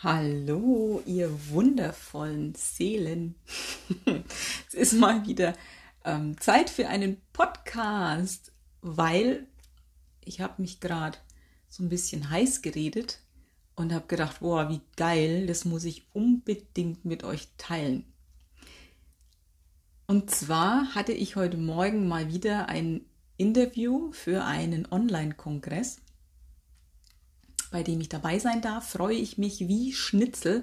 Hallo, ihr wundervollen Seelen. es ist mal wieder ähm, Zeit für einen Podcast, weil ich habe mich gerade so ein bisschen heiß geredet und habe gedacht, boah, wie geil, das muss ich unbedingt mit euch teilen. Und zwar hatte ich heute Morgen mal wieder ein Interview für einen Online-Kongress bei dem ich dabei sein darf, freue ich mich wie Schnitzel.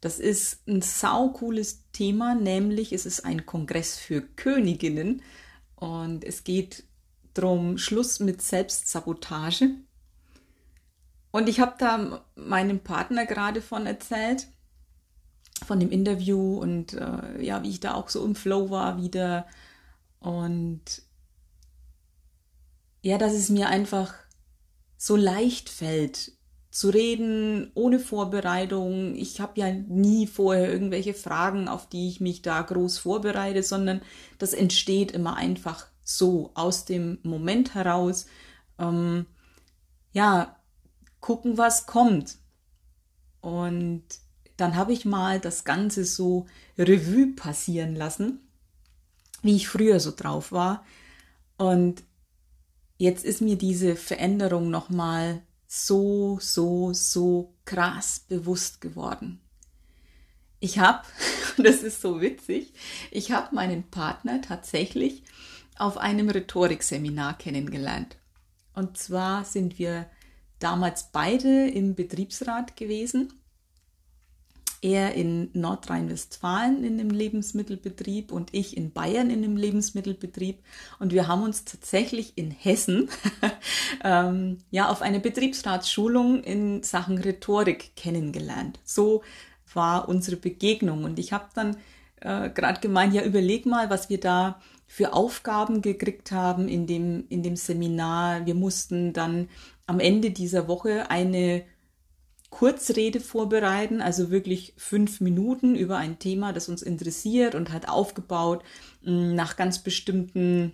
Das ist ein saucooles Thema, nämlich es ist ein Kongress für Königinnen und es geht darum, Schluss mit Selbstsabotage. Und ich habe da meinem Partner gerade von erzählt, von dem Interview und äh, ja, wie ich da auch so im Flow war wieder. Und ja, dass es mir einfach so leicht fällt, zu reden ohne Vorbereitung. Ich habe ja nie vorher irgendwelche Fragen, auf die ich mich da groß vorbereite, sondern das entsteht immer einfach so aus dem Moment heraus. Ähm, ja, gucken, was kommt. Und dann habe ich mal das Ganze so Revue passieren lassen, wie ich früher so drauf war. Und jetzt ist mir diese Veränderung nochmal so, so, so krass bewusst geworden. Ich habe, das ist so witzig, ich habe meinen Partner tatsächlich auf einem Rhetorikseminar kennengelernt. Und zwar sind wir damals beide im Betriebsrat gewesen er in Nordrhein-Westfalen in dem Lebensmittelbetrieb und ich in Bayern in dem Lebensmittelbetrieb. Und wir haben uns tatsächlich in Hessen ähm, ja auf eine Betriebsratsschulung in Sachen Rhetorik kennengelernt. So war unsere Begegnung. Und ich habe dann äh, gerade gemeint, ja, überleg mal, was wir da für Aufgaben gekriegt haben in dem, in dem Seminar. Wir mussten dann am Ende dieser Woche eine Kurzrede vorbereiten, also wirklich fünf Minuten über ein Thema, das uns interessiert und hat aufgebaut mm, nach ganz bestimmten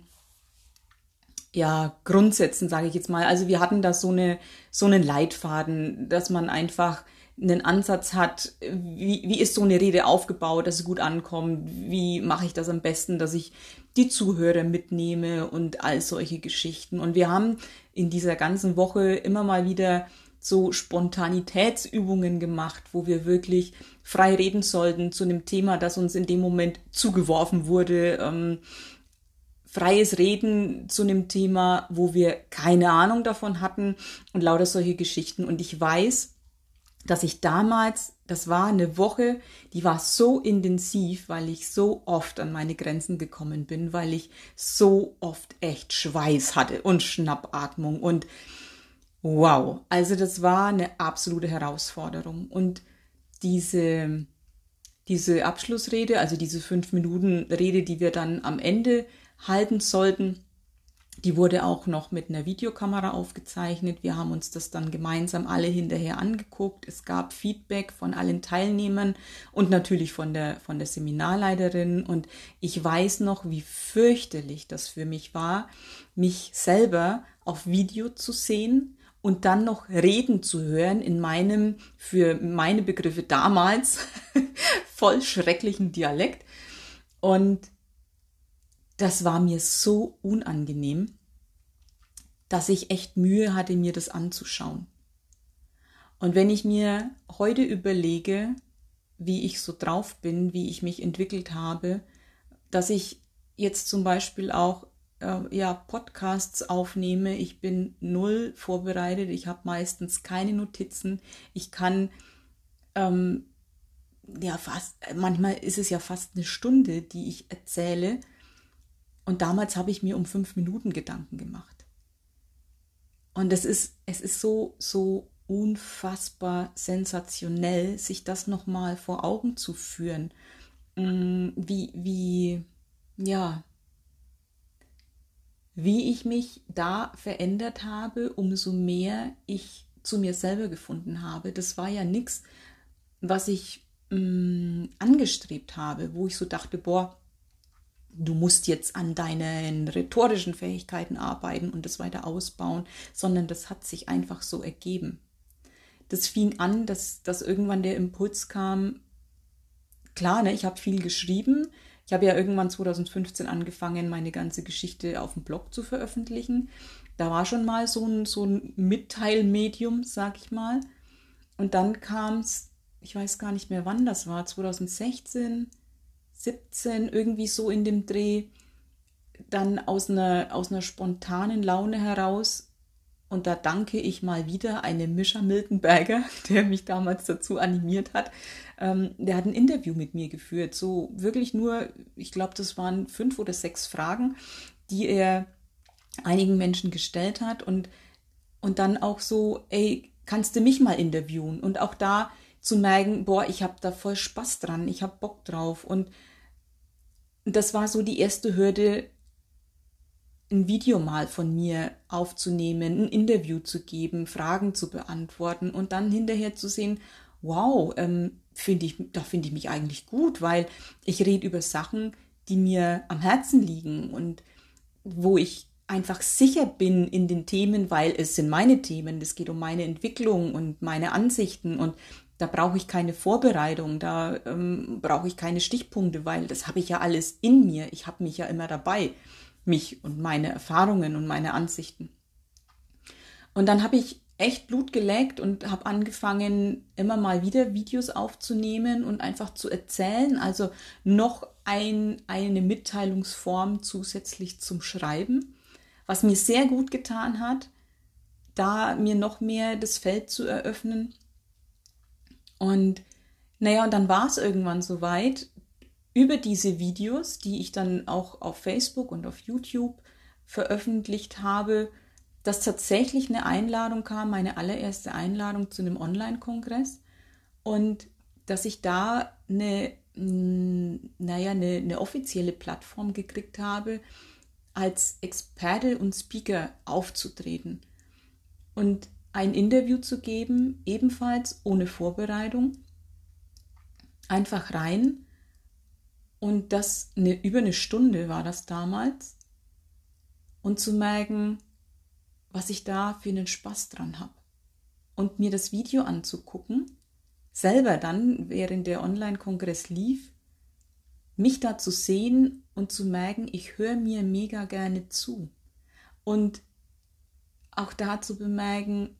ja, Grundsätzen, sage ich jetzt mal. Also wir hatten da so eine so einen Leitfaden, dass man einfach einen Ansatz hat, wie, wie ist so eine Rede aufgebaut, dass sie gut ankommt, wie mache ich das am besten, dass ich die Zuhörer mitnehme und all solche Geschichten. Und wir haben in dieser ganzen Woche immer mal wieder so Spontanitätsübungen gemacht, wo wir wirklich frei reden sollten zu einem Thema, das uns in dem Moment zugeworfen wurde. Ähm, freies Reden zu einem Thema, wo wir keine Ahnung davon hatten und lauter solche Geschichten. Und ich weiß, dass ich damals, das war eine Woche, die war so intensiv, weil ich so oft an meine Grenzen gekommen bin, weil ich so oft echt Schweiß hatte und Schnappatmung und Wow, also das war eine absolute Herausforderung. Und diese, diese Abschlussrede, also diese fünf Minuten Rede, die wir dann am Ende halten sollten, die wurde auch noch mit einer Videokamera aufgezeichnet. Wir haben uns das dann gemeinsam alle hinterher angeguckt. Es gab Feedback von allen Teilnehmern und natürlich von der, von der Seminarleiterin. Und ich weiß noch, wie fürchterlich das für mich war, mich selber auf Video zu sehen und dann noch Reden zu hören in meinem, für meine Begriffe damals, voll schrecklichen Dialekt. Und das war mir so unangenehm, dass ich echt Mühe hatte, mir das anzuschauen. Und wenn ich mir heute überlege, wie ich so drauf bin, wie ich mich entwickelt habe, dass ich jetzt zum Beispiel auch äh, ja, Podcasts aufnehme. Ich bin null vorbereitet. Ich habe meistens keine Notizen. Ich kann ähm, ja fast, manchmal ist es ja fast eine Stunde, die ich erzähle. Und damals habe ich mir um fünf Minuten Gedanken gemacht. Und es ist, es ist so, so unfassbar sensationell, sich das nochmal vor Augen zu führen. Mm, wie, wie, ja, wie ich mich da verändert habe, umso mehr ich zu mir selber gefunden habe. Das war ja nichts, was ich mh, mm, angestrebt habe, wo ich so dachte, boah, du musst jetzt an deinen rhetorischen Fähigkeiten arbeiten und das weiter ausbauen, sondern das hat sich einfach so ergeben. das fing an, dass, dass irgendwann der Impuls kam, klar, ne, ich habe viel geschrieben. Ich habe ja irgendwann 2015 angefangen, meine ganze Geschichte auf dem Blog zu veröffentlichen. Da war schon mal so ein, so ein Mitteilmedium, sag ich mal. Und dann kam es, ich weiß gar nicht mehr wann das war, 2016, 17, irgendwie so in dem Dreh, dann aus einer, aus einer spontanen Laune heraus. Und da danke ich mal wieder einem Mischa Miltenberger, der mich damals dazu animiert hat. Ähm, der hat ein Interview mit mir geführt. So wirklich nur, ich glaube, das waren fünf oder sechs Fragen, die er einigen Menschen gestellt hat. Und, und dann auch so, ey, kannst du mich mal interviewen? Und auch da zu merken, boah, ich habe da voll Spaß dran, ich habe Bock drauf. Und das war so die erste Hürde, ein Video mal von mir aufzunehmen, ein Interview zu geben, Fragen zu beantworten und dann hinterher zu sehen, wow, ähm, finde ich, da finde ich mich eigentlich gut, weil ich rede über Sachen, die mir am Herzen liegen und wo ich einfach sicher bin in den Themen, weil es sind meine Themen, es geht um meine Entwicklung und meine Ansichten und da brauche ich keine Vorbereitung, da ähm, brauche ich keine Stichpunkte, weil das habe ich ja alles in mir. Ich habe mich ja immer dabei, mich und meine Erfahrungen und meine Ansichten. Und dann habe ich echt Blut geleckt und habe angefangen, immer mal wieder Videos aufzunehmen und einfach zu erzählen. Also noch ein, eine Mitteilungsform zusätzlich zum Schreiben, was mir sehr gut getan hat, da mir noch mehr das Feld zu eröffnen und naja, und dann war es irgendwann soweit, über diese Videos, die ich dann auch auf Facebook und auf YouTube veröffentlicht habe, dass tatsächlich eine Einladung kam, meine allererste Einladung zu einem Online-Kongress und dass ich da eine, naja, eine, eine offizielle Plattform gekriegt habe, als Experte und Speaker aufzutreten. Und ein Interview zu geben, ebenfalls ohne Vorbereitung. Einfach rein. Und das eine, über eine Stunde war das damals. Und zu merken, was ich da für einen Spaß dran habe. Und mir das Video anzugucken, selber dann, während der Online-Kongress lief, mich da zu sehen und zu merken, ich höre mir mega gerne zu. Und auch da zu bemerken,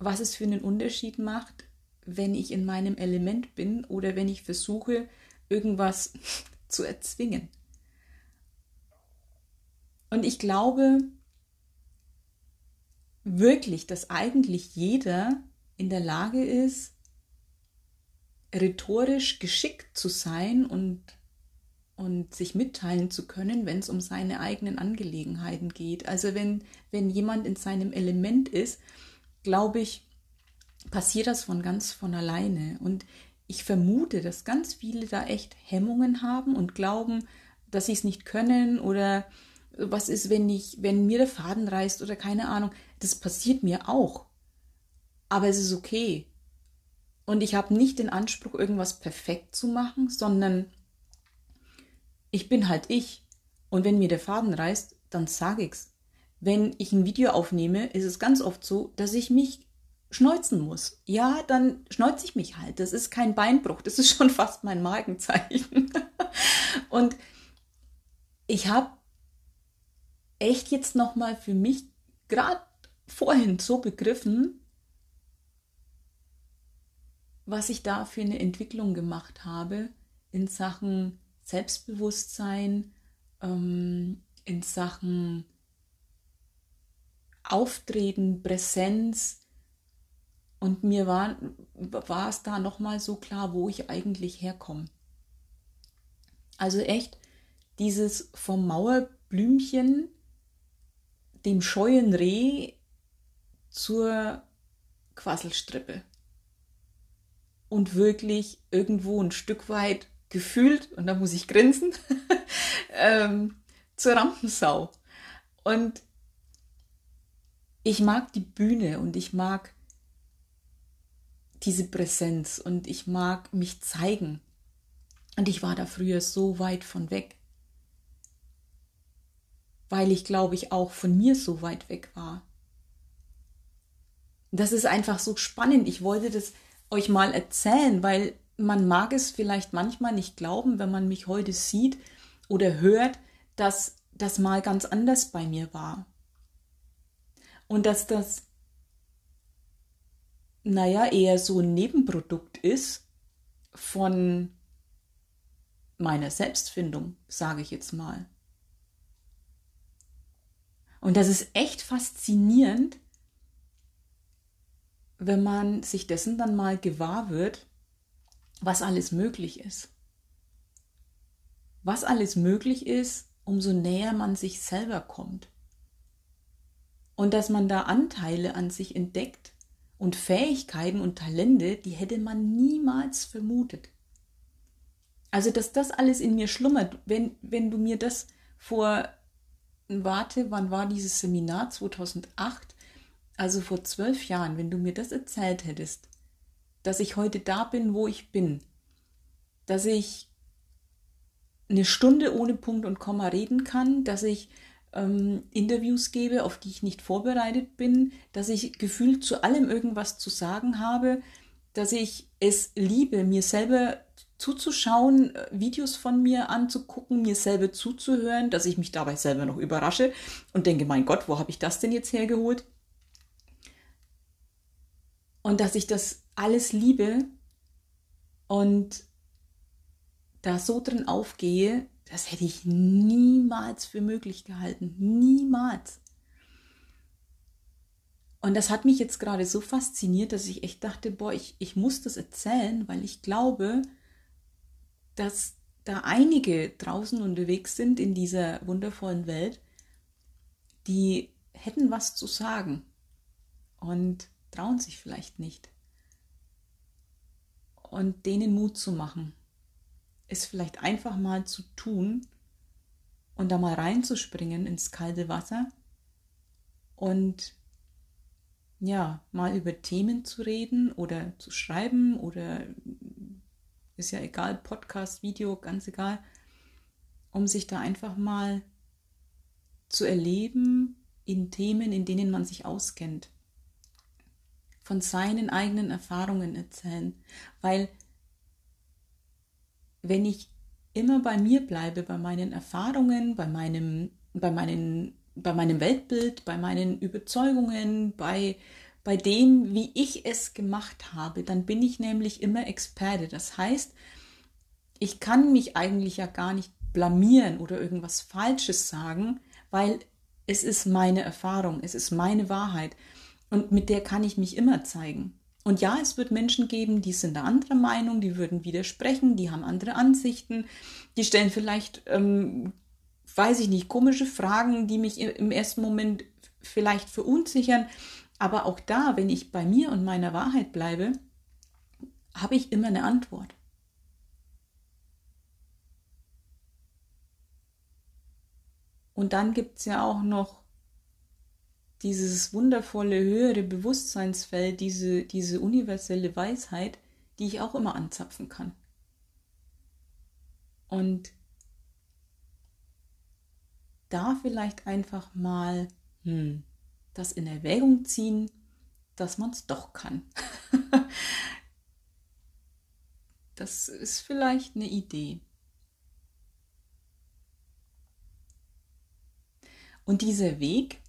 was es für einen Unterschied macht, wenn ich in meinem Element bin oder wenn ich versuche, irgendwas zu erzwingen. Und ich glaube wirklich, dass eigentlich jeder in der Lage ist, rhetorisch geschickt zu sein und, und sich mitteilen zu können, wenn es um seine eigenen Angelegenheiten geht. Also wenn, wenn jemand in seinem Element ist, glaube ich, passiert das von ganz von alleine. Und ich vermute, dass ganz viele da echt Hemmungen haben und glauben, dass sie es nicht können oder was ist, wenn ich, wenn mir der Faden reißt oder keine Ahnung. Das passiert mir auch. Aber es ist okay. Und ich habe nicht den Anspruch, irgendwas perfekt zu machen, sondern ich bin halt ich. Und wenn mir der Faden reißt, dann sage ich's wenn ich ein Video aufnehme, ist es ganz oft so, dass ich mich schneuzen muss. Ja, dann schneuze ich mich halt. Das ist kein Beinbruch, das ist schon fast mein Markenzeichen. Und ich habe echt jetzt nochmal für mich gerade vorhin so begriffen, was ich da für eine Entwicklung gemacht habe in Sachen Selbstbewusstsein, ähm, in Sachen Auftreten, Präsenz. Und mir war, war es da nochmal so klar, wo ich eigentlich herkomme. Also echt dieses vom Mauerblümchen, dem scheuen Reh zur Quasselstrippe. Und wirklich irgendwo ein Stück weit gefühlt, und da muss ich grinsen, ähm, zur Rampensau. Und ich mag die Bühne und ich mag diese Präsenz und ich mag mich zeigen. Und ich war da früher so weit von weg, weil ich glaube ich auch von mir so weit weg war. das ist einfach so spannend. Ich wollte das euch mal erzählen, weil man mag es vielleicht manchmal nicht glauben, wenn man mich heute sieht oder hört, dass das mal ganz anders bei mir war. Und dass das, naja, eher so ein Nebenprodukt ist von meiner Selbstfindung, sage ich jetzt mal. Und das ist echt faszinierend, wenn man sich dessen dann mal gewahr wird, was alles möglich ist. Was alles möglich ist, umso näher man sich selber kommt. Und dass man da Anteile an sich entdeckt und Fähigkeiten und Talente, die hätte man niemals vermutet. Also, dass das alles in mir schlummert, wenn, wenn du mir das vor, warte, wann war dieses Seminar? 2008? Also vor zwölf Jahren, wenn du mir das erzählt hättest, dass ich heute da bin, wo ich bin, dass ich eine Stunde ohne Punkt und Komma reden kann, dass ich ähm, Interviews gebe, auf die ich nicht vorbereitet bin, dass ich gefühlt zu allem irgendwas zu sagen habe, dass ich es liebe, mir selber zuzuschauen, äh, Videos von mir anzugucken, mir selber zuzuhören, dass ich mich dabei selber noch überrasche und denke, mein Gott, wo habe ich das denn jetzt hergeholt? Und dass ich das alles liebe und da so drin aufgehe, das hätte ich niemals für möglich gehalten. Niemals. Und das hat mich jetzt gerade so fasziniert, dass ich echt dachte, boah, ich, ich muss das erzählen, weil ich glaube, dass da einige draußen unterwegs sind in dieser wundervollen Welt, die hätten was zu sagen und trauen sich vielleicht nicht. Und denen Mut zu machen, es vielleicht einfach mal zu tun und da mal reinzuspringen ins kalte Wasser und ja, mal über Themen zu reden oder zu schreiben oder ist ja egal, Podcast, Video, ganz egal, um sich da einfach mal zu erleben in Themen, in denen man sich auskennt. Von seinen eigenen Erfahrungen erzählen. Weil wenn ich immer bei mir bleibe, bei meinen Erfahrungen, bei meinem, bei meinen, bei meinem Weltbild, bei meinen Überzeugungen, bei bei dem, wie ich es gemacht habe, dann bin ich nämlich immer Experte. Das heißt, ich kann mich eigentlich ja gar nicht blamieren oder irgendwas Falsches sagen, weil es ist meine Erfahrung, es ist meine Wahrheit und mit der kann ich mich immer zeigen. Und ja, es wird Menschen geben, die sind eine andere Meinung, die würden widersprechen, die haben andere Ansichten, die stellen vielleicht, ähm, weiß ich nicht, komische Fragen, die mich im ersten Moment vielleicht verunsichern. Aber auch da, wenn ich bei mir und meiner Wahrheit bleibe, habe ich immer eine Antwort. Und dann gibt es ja auch noch dieses wundervolle höhere Bewusstseinsfeld, diese, diese universelle Weisheit, die ich auch immer anzapfen kann. Und da vielleicht einfach mal, hm, das in Erwägung ziehen, dass man es doch kann. das ist vielleicht eine Idee. Und dieser Weg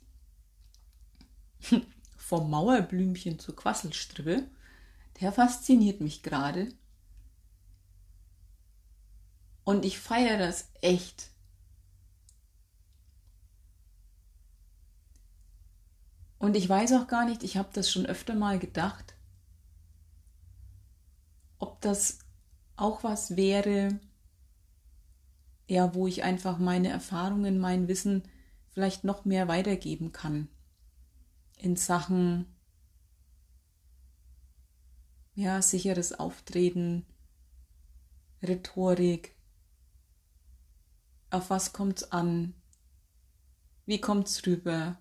vom Mauerblümchen zur Quasselstrippe, der fasziniert mich gerade. Und ich feiere das echt. Und ich weiß auch gar nicht, ich habe das schon öfter mal gedacht, ob das auch was wäre, ja, wo ich einfach meine Erfahrungen, mein Wissen vielleicht noch mehr weitergeben kann in Sachen ja, sicheres Auftreten, Rhetorik, auf was kommt's an, wie kommt's rüber,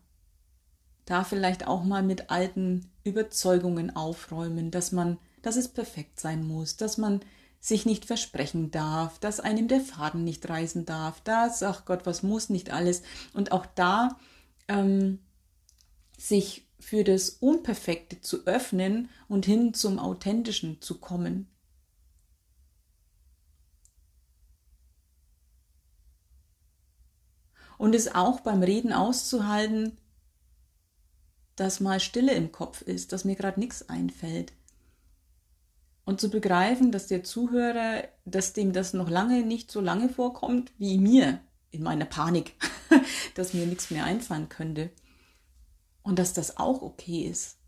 da vielleicht auch mal mit alten Überzeugungen aufräumen, dass man, dass es perfekt sein muss, dass man sich nicht versprechen darf, dass einem der Faden nicht reißen darf, dass, ach Gott, was muss nicht alles. Und auch da ähm, sich für das Unperfekte zu öffnen und hin zum Authentischen zu kommen. Und es auch beim Reden auszuhalten, dass mal Stille im Kopf ist, dass mir gerade nichts einfällt. Und zu begreifen, dass der Zuhörer, dass dem das noch lange nicht so lange vorkommt wie mir in meiner Panik, dass mir nichts mehr einfallen könnte. Und dass das auch okay ist.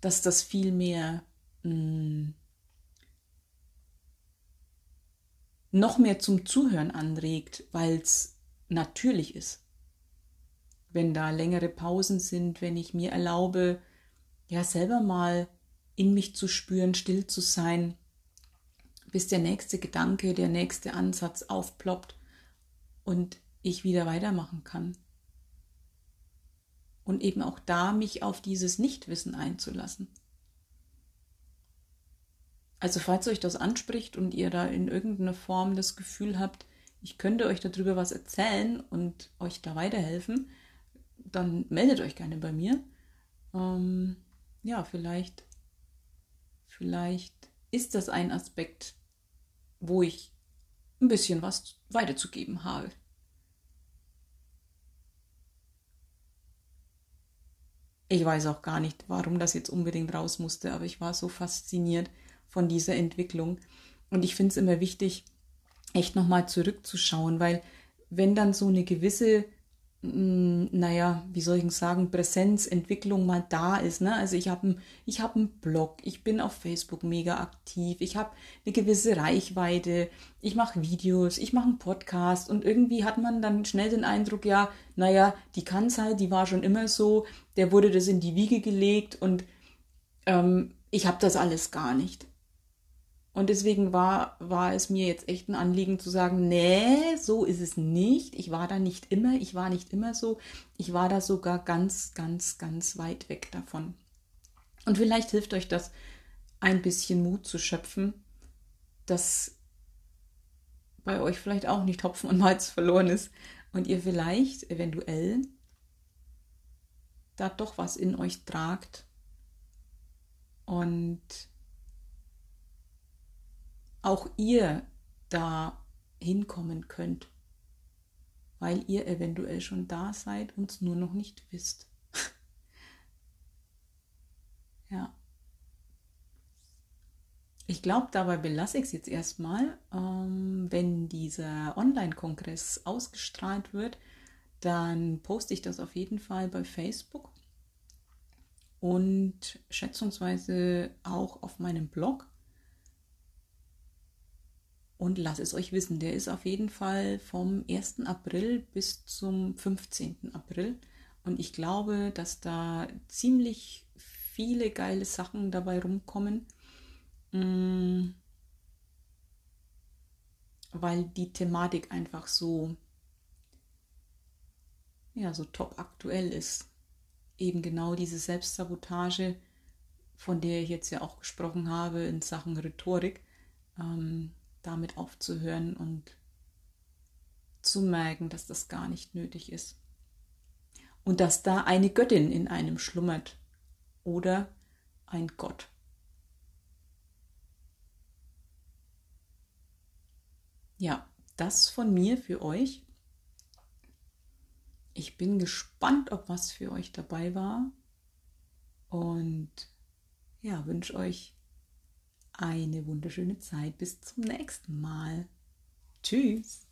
Dass das viel mehr mh, mm, noch mehr zum Zuhören anregt, weil es natürlich ist. Wenn da längere Pausen sind, wenn ich mir erlaube, ja selber mal in mich zu spüren, still zu sein, bis der nächste Gedanke, der nächste Ansatz aufploppt und ich wieder weitermachen kann. Und eben auch da mich auf dieses Nichtwissen einzulassen. Also falls euch das anspricht und ihr da in irgendeiner Form das Gefühl habt, ich könnte euch darüber was erzählen und euch da weiterhelfen, dann meldet euch gerne bei mir. Ähm, ja, vielleicht, vielleicht ist das ein Aspekt, wo ich ein bisschen was weiterzugeben habe. Ich weiß auch gar nicht, warum das jetzt unbedingt raus musste, aber ich war so fasziniert von dieser Entwicklung. Und ich finde es immer wichtig, echt nochmal zurückzuschauen, weil wenn dann so eine gewisse naja, wie soll ich sagen, Präsenzentwicklung mal da ist. Ne? Also ich habe ich hab einen Blog, ich bin auf Facebook mega aktiv, ich habe eine gewisse Reichweite, ich mache Videos, ich mache einen Podcast und irgendwie hat man dann schnell den Eindruck, ja, naja, die kann halt, die war schon immer so, der wurde das in die Wiege gelegt und ähm, ich habe das alles gar nicht. Und deswegen war, war es mir jetzt echt ein Anliegen zu sagen, nee, so ist es nicht. Ich war da nicht immer, ich war nicht immer so. Ich war da sogar ganz, ganz, ganz weit weg davon. Und vielleicht hilft euch das, ein bisschen Mut zu schöpfen, dass bei euch vielleicht auch nicht Hopfen und Malz verloren ist und ihr vielleicht eventuell da doch was in euch tragt und auch ihr da hinkommen könnt, weil ihr eventuell schon da seid und es nur noch nicht wisst. ja. Ich glaube, dabei belasse ich es jetzt erstmal. Ähm, wenn dieser Online-Kongress ausgestrahlt wird, dann poste ich das auf jeden Fall bei Facebook und schätzungsweise auch auf meinem Blog und lasst es euch wissen. Der ist auf jeden Fall vom 1. April bis zum 15. April. Und ich glaube, dass da ziemlich viele geile Sachen dabei rumkommen. Mm. Weil die Thematik einfach so, ja, so top aktuell ist. Eben genau diese Selbstsabotage, von der ich jetzt ja auch gesprochen habe in Sachen Rhetorik. Ähm, damit aufzuhören und zu merken, dass das gar nicht nötig ist. Und dass da eine Göttin in einem schlummert oder ein Gott. Ja, das von mir für euch. Ich bin gespannt, ob was für euch dabei war. Und ja, wünsche euch eine wunderschöne Zeit. Bis zum nächsten Mal. Tschüss.